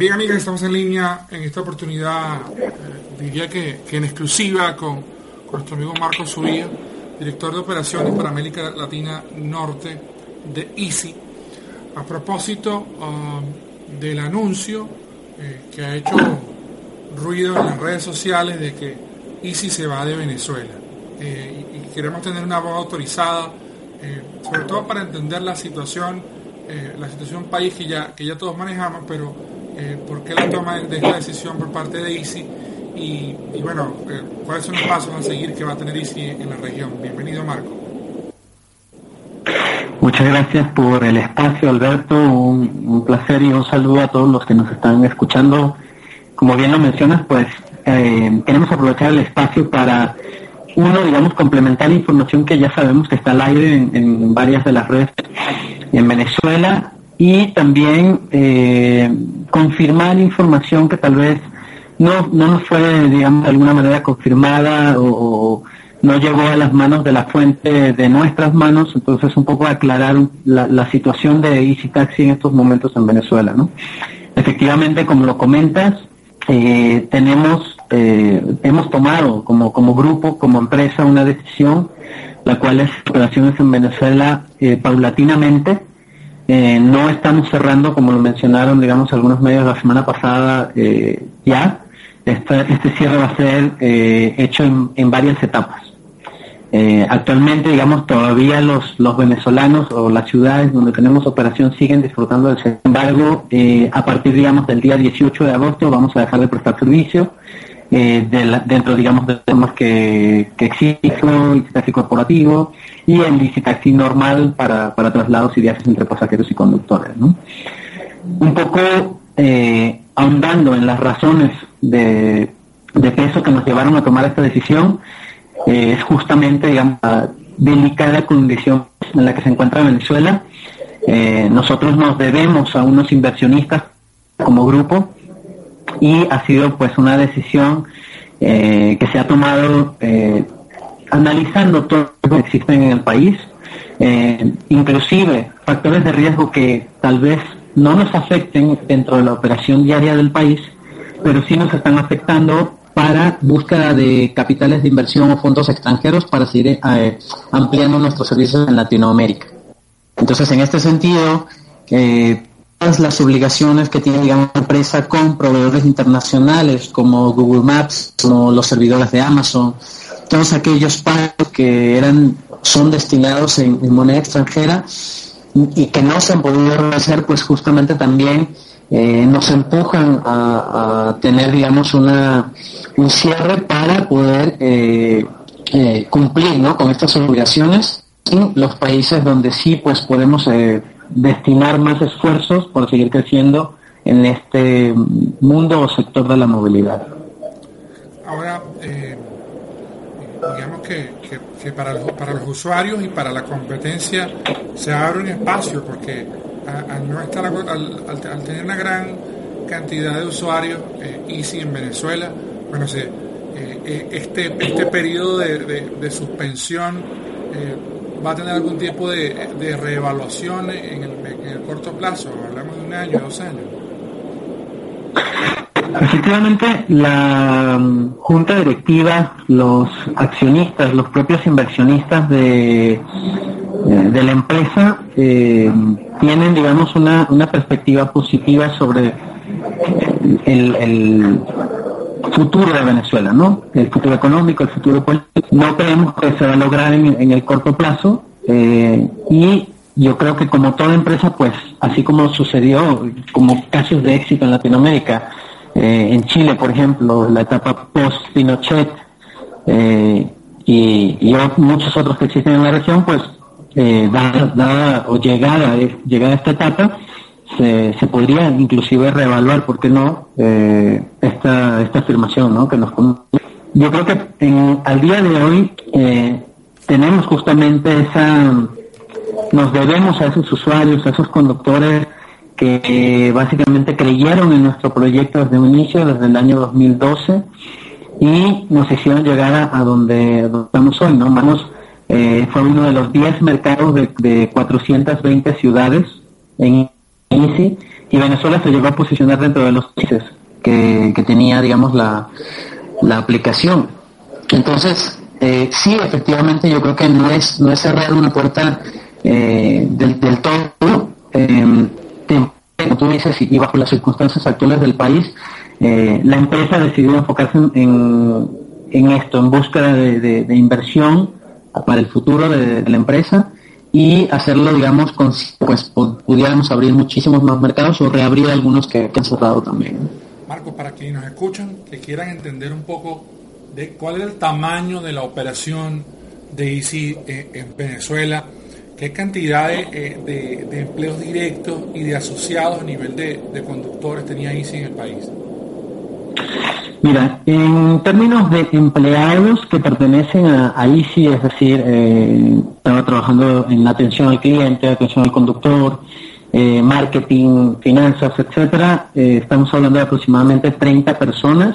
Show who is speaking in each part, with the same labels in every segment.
Speaker 1: Bien, amigas, estamos en línea en esta oportunidad, eh, diría que, en exclusiva con, nuestro amigo Marco Subía, director de operaciones para América Latina Norte de ICI, a propósito um, del anuncio eh, que ha hecho ruido en las redes sociales de que ICI se va de Venezuela. Eh, y, queremos tener una voz autorizada, sobre todo para entender la situación, la situación país que ya, que ya todos manejamos, pero eh, por qué la toma de esta decisión por parte de ICI y, bueno, eh, cuáles son los pasos a seguir que va a tener ICI en la región. Bienvenido, Marco.
Speaker 2: Muchas gracias por el espacio, Alberto. Un, placer y un saludo a todos los que nos están escuchando. Como bien lo mencionas, pues eh, queremos aprovechar el espacio para, uno, digamos, complementar la información que ya sabemos que está al aire en, en varias de las redes en Venezuela y también eh, confirmar información que tal vez no, no nos fue, digamos, de alguna manera confirmada o, no llegó a las manos de la fuente de nuestras manos, entonces un poco aclarar la, situación de Easy Taxi en estos momentos en Venezuela. ¿no? Efectivamente, como lo comentas, eh, tenemos, eh, hemos tomado como, como grupo, como empresa, una decisión, la cual es operaciones en Venezuela paulatinamente, eh, no estamos cerrando, como lo mencionaron, digamos, algunos medios la semana pasada eh, ya. Este, este, cierre va a ser eh, hecho en, varias etapas. actualmente, digamos, todavía los, los venezolanos o las ciudades donde tenemos operación siguen disfrutando del Sin embargo, a partir, digamos, del día 18 de agosto vamos a dejar de prestar servicio eh, dentro, digamos, de temas que, que existen, corporativo y el licitaxi normal para, traslados y viajes entre pasajeros y conductores. Un poco eh, ahondando en las razones de, de, peso que nos llevaron a tomar esta decisión, eh, es justamente, digamos, la delicada condición en la que se encuentra Venezuela. Eh, nosotros nos debemos a unos inversionistas como grupo y ha sido pues una decisión eh, que se ha tomado eh, analizando todo lo que existe en el país, eh, inclusive factores de riesgo que tal vez no nos afecten dentro de la operación diaria del país, pero sí nos están afectando para búsqueda de capitales de inversión o fondos extranjeros para seguir ampliando nuestros servicios en Latinoamérica. Entonces, en este sentido, eh, las obligaciones que tiene digamos, la empresa con proveedores internacionales como Google Maps, como los servidores de Amazon, todos aquellos pagos que eran son destinados en, moneda extranjera y, que no se han podido hacer, pues justamente también eh, nos empujan a, tener, digamos, una, un cierre para poder eh, eh, cumplir ¿no? con estas obligaciones en los países donde sí pues podemos destinar más esfuerzos por seguir creciendo en este mundo o sector de la movilidad.
Speaker 1: Ahora, eh, digamos que, que, para, los, para los usuarios y para la competencia se abre un espacio porque al, no estar, al, tener una gran cantidad de usuarios, eh, Easy en Venezuela, bueno, se, eh, este, este periodo de, de suspensión va a tener algún tipo de, reevaluación en el, corto plazo? Hablamos de un año, dos años.
Speaker 2: Efectivamente, la um, junta directiva, los accionistas, los propios inversionistas de, eh, de la empresa eh, tienen, digamos, una, una perspectiva positiva sobre el, futuro de Venezuela, ¿no? El futuro económico, el futuro político. No creemos que se va a lograr en, el corto plazo eh, y yo creo que como toda empresa, pues así como sucedió, como casos de éxito en Latinoamérica, eh, en Chile, por ejemplo, la etapa post-Pinochet eh, y, muchos otros que existen en la región, pues dada, o llegada, llegada a esta etapa, se, se podría inclusive reevaluar, ¿por qué no?, eh, esta, esta afirmación, ¿no?, que nos Yo creo que en, al día de hoy eh, tenemos justamente esa, nos debemos a esos usuarios, a esos conductores que básicamente creyeron en nuestro proyecto desde un inicio, desde el año 2012, y nos hicieron llegar a, donde, estamos hoy, ¿no? Vamos, eh, fue uno de los 10 mercados de, de 420 ciudades en y Venezuela se llegó a posicionar dentro de los países que, tenía, digamos, la, la aplicación. Entonces, eh, sí, efectivamente, yo creo que no es, no es cerrar una puerta eh, del, todo. Eh, como tú dices, y bajo las circunstancias actuales del país, eh, la empresa decidió enfocarse en, en esto, en búsqueda de, inversión para el futuro de, la empresa y hacerlo, digamos, con, pues pudiéramos abrir muchísimos más mercados o reabrir algunos que, han cerrado también.
Speaker 1: Marco, para quienes nos escuchan, que quieran entender un poco de cuál es el tamaño de la operación de Easy eh, en Venezuela, qué cantidad eh, de, empleos directos y de asociados a nivel de, conductores tenía Easy en el país.
Speaker 2: Mira, en términos de empleados que pertenecen a, a Easy, es decir, eh, estaba trabajando en la atención al cliente, atención al conductor, eh, marketing, finanzas, etcétera, eh, estamos hablando de aproximadamente 30 personas.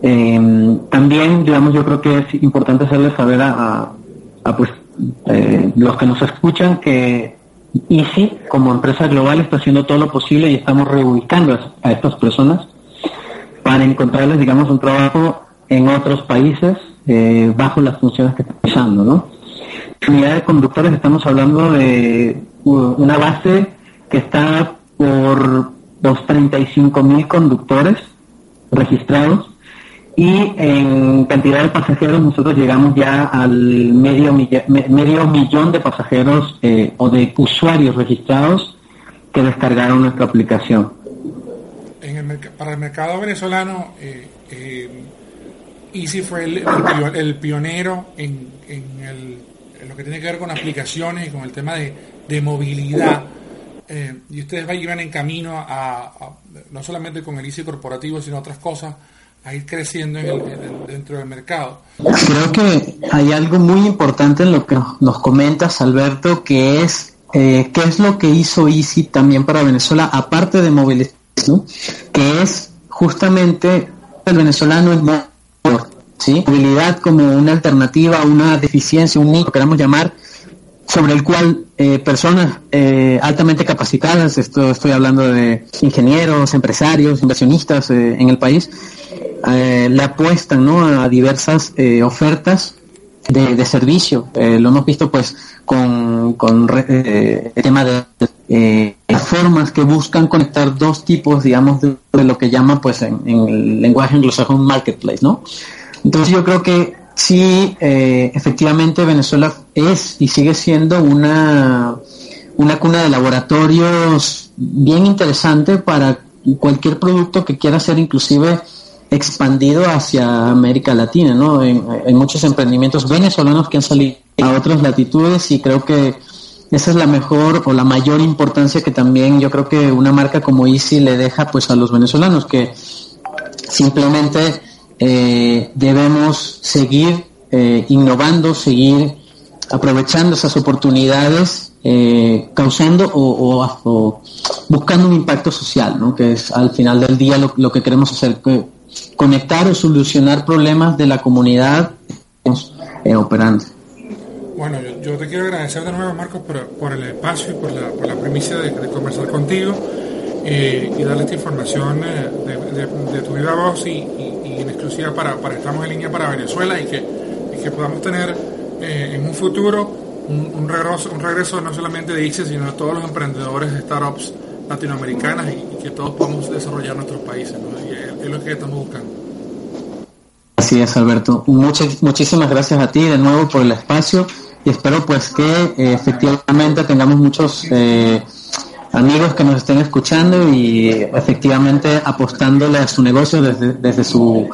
Speaker 2: también, digamos, yo creo que es importante hacerles saber a, pues, los que nos escuchan que Easy, como empresa global, está haciendo todo lo posible y estamos reubicando a estas personas para encontrarles, digamos, un trabajo en otros países eh, bajo las funciones que están usando, ¿no? Unidad de conductores estamos hablando de una base que está por los 35 mil conductores registrados y en cantidad de pasajeros nosotros llegamos ya al medio, medio millón de pasajeros eh, o de usuarios registrados que descargaron nuestra aplicación
Speaker 1: para el mercado venezolano, eh, eh, fue el, pionero en, lo que tiene que ver con aplicaciones y con el tema de, movilidad. Eh, y ustedes iban en camino a, no solamente con el Easy corporativo, sino otras cosas, a ir creciendo dentro del mercado.
Speaker 2: Creo que hay algo muy importante en lo que nos comentas, Alberto, que es qué es lo que hizo Easy también para Venezuela, aparte de que es justamente el venezolano en motor, movilidad como una alternativa, una deficiencia, un nicho, queramos llamar, sobre el cual eh, personas eh, altamente capacitadas, esto estoy hablando de ingenieros, empresarios, inversionistas eh, en el país, le apuestan ¿no? a diversas ofertas de, de servicio. lo hemos visto pues con, con el tema de eh, formas que buscan conectar dos tipos, digamos, de, lo que llaman, pues, en, el lenguaje anglosajón marketplace, ¿no? Entonces yo creo que sí, eh, efectivamente Venezuela es y sigue siendo una, una cuna de laboratorios bien interesante para cualquier producto que quiera ser inclusive expandido hacia América Latina, ¿no? En, en muchos emprendimientos venezolanos que han salido a otras latitudes y creo que esa es la mejor o la mayor importancia que también yo creo que una marca como Easy le deja pues a los venezolanos que simplemente eh, debemos seguir eh, innovando, seguir aprovechando esas oportunidades, eh, causando o, buscando un impacto social, ¿no? que es al final del día lo, que queremos hacer, conectar o solucionar problemas de la comunidad operante.
Speaker 1: Bueno, yo, te quiero agradecer de nuevo, Marcos, por, el espacio y por la, por la primicia de, conversar contigo eh, y darle esta información eh, de, tu viva voz y, en exclusiva para, para Estamos en Línea para Venezuela y que, que podamos tener eh, en un futuro un, regreso, un regreso no solamente de ICE, sino de todos los emprendedores de startups latinoamericanas y, que todos podamos desarrollar nuestros países. Y es, lo que estamos buscando.
Speaker 2: Así es, Alberto. Muchas, muchísimas gracias a ti de nuevo por el espacio y espero pues que eh, efectivamente tengamos muchos eh, amigos que nos estén escuchando y efectivamente apostándole a su negocio desde, desde su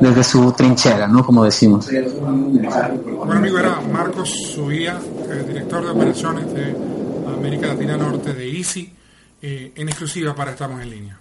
Speaker 2: desde su trinchera, ¿no? Como decimos.
Speaker 1: Bueno, amigo, era Marcos Subía, director de operaciones de América Latina Norte de Easy, eh, en exclusiva para Estamos en Línea.